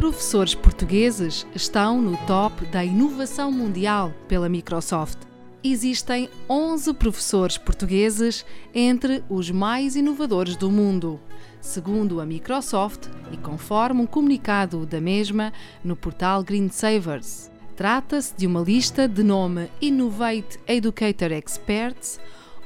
Professores portugueses estão no top da inovação mundial pela Microsoft. Existem 11 professores portugueses entre os mais inovadores do mundo, segundo a Microsoft e conforme um comunicado da mesma no portal Green Savers. Trata-se de uma lista de nome Innovate Educator Experts,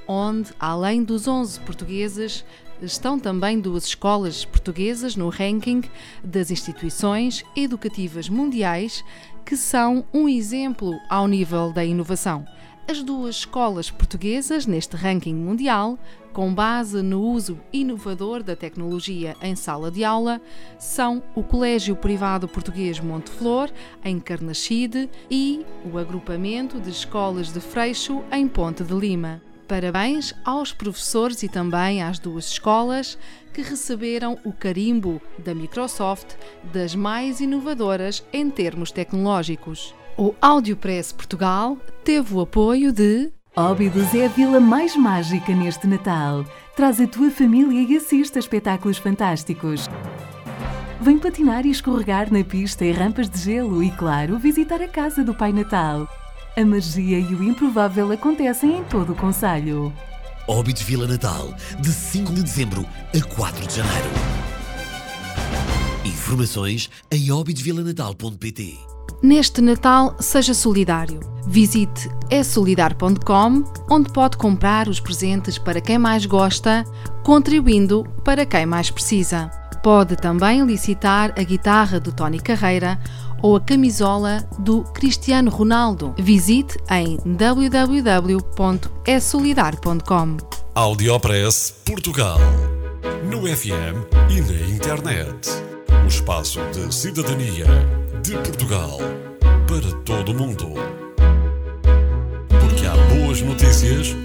onde, além dos 11 portugueses, estão também duas escolas portuguesas no ranking das instituições educativas mundiais que são um exemplo ao nível da inovação. As duas escolas portuguesas neste ranking mundial, com base no uso inovador da tecnologia em sala de aula, são o Colégio Privado Português Monte Flor, em Carnaxide, e o Agrupamento de Escolas de Freixo, em Ponte de Lima. Parabéns aos professores e também às duas escolas que receberam o carimbo da Microsoft das mais inovadoras em termos tecnológicos. O Audiopress Portugal teve o apoio de Óbidos é a vila mais mágica neste Natal. Traz a tua família e assiste a espetáculos fantásticos. Vem patinar e escorregar na pista e rampas de gelo e, claro, visitar a casa do Pai Natal. A magia e o improvável acontecem em todo o Conselho. Óbidos Vila Natal, de 5 de dezembro a 4 de janeiro. Informações em óbidosvilanatal.pt Neste Natal, seja solidário. Visite essolidar.com, onde pode comprar os presentes para quem mais gosta, contribuindo para quem mais precisa. Pode também licitar a guitarra do Tony Carreira ou a camisola do Cristiano Ronaldo. Visite em www.essolidar.com. Audiopress Portugal. No FM e na internet. O espaço de cidadania de Portugal para todo o mundo. Porque há boas notícias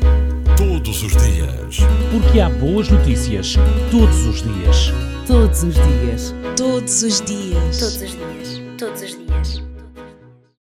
todos os dias. Porque há boas notícias todos os dias. Todos os dias. Todos os dias. Todos os dias todos os dias.